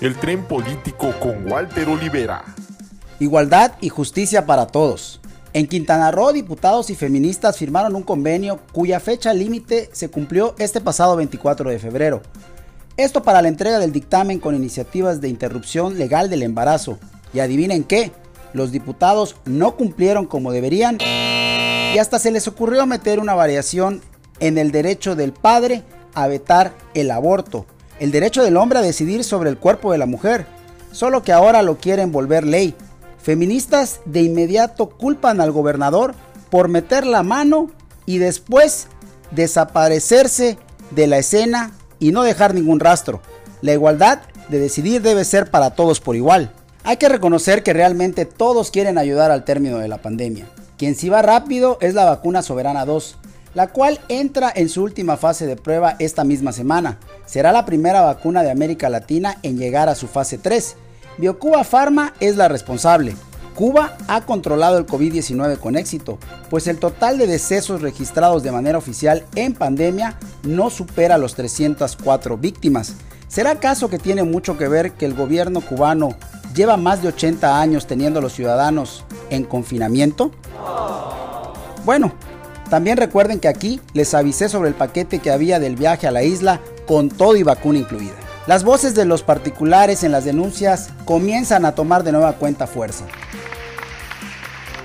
el tren político con Walter Olivera. Igualdad y justicia para todos. En Quintana Roo, diputados y feministas firmaron un convenio cuya fecha límite se cumplió este pasado 24 de febrero. Esto para la entrega del dictamen con iniciativas de interrupción legal del embarazo. Y adivinen qué, los diputados no cumplieron como deberían y hasta se les ocurrió meter una variación en el derecho del padre a vetar el aborto, el derecho del hombre a decidir sobre el cuerpo de la mujer, solo que ahora lo quieren volver ley Feministas de inmediato culpan al gobernador por meter la mano y después desaparecerse de la escena y no dejar ningún rastro. La igualdad de decidir debe ser para todos por igual. Hay que reconocer que realmente todos quieren ayudar al término de la pandemia. Quien sí va rápido es la vacuna Soberana 2, la cual entra en su última fase de prueba esta misma semana. Será la primera vacuna de América Latina en llegar a su fase 3 BioCuba Pharma es la responsable. Cuba ha controlado el COVID-19 con éxito, pues el total de decesos registrados de manera oficial en pandemia no supera los 304 víctimas. ¿Será acaso que tiene mucho que ver que el gobierno cubano lleva más de 80 años teniendo a los ciudadanos en confinamiento? Bueno, también recuerden que aquí les avisé sobre el paquete que había del viaje a la isla con todo y vacuna incluida. Las voces de los particulares en las denuncias comienzan a tomar de nueva cuenta fuerza.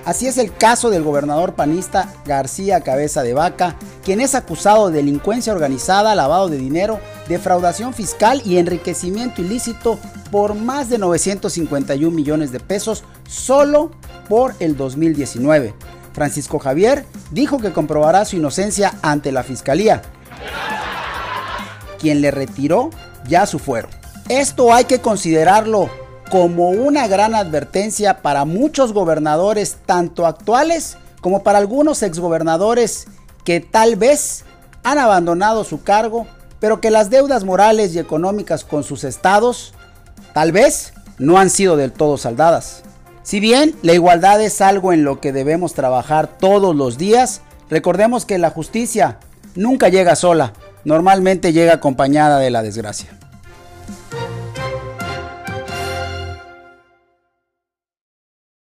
Así es el caso del gobernador panista García Cabeza de Vaca, quien es acusado de delincuencia organizada, lavado de dinero, defraudación fiscal y enriquecimiento ilícito por más de 951 millones de pesos solo por el 2019. Francisco Javier dijo que comprobará su inocencia ante la fiscalía, quien le retiró ya su fuero. Esto hay que considerarlo como una gran advertencia para muchos gobernadores, tanto actuales como para algunos exgobernadores que tal vez han abandonado su cargo, pero que las deudas morales y económicas con sus estados tal vez no han sido del todo saldadas. Si bien la igualdad es algo en lo que debemos trabajar todos los días, recordemos que la justicia nunca llega sola, normalmente llega acompañada de la desgracia.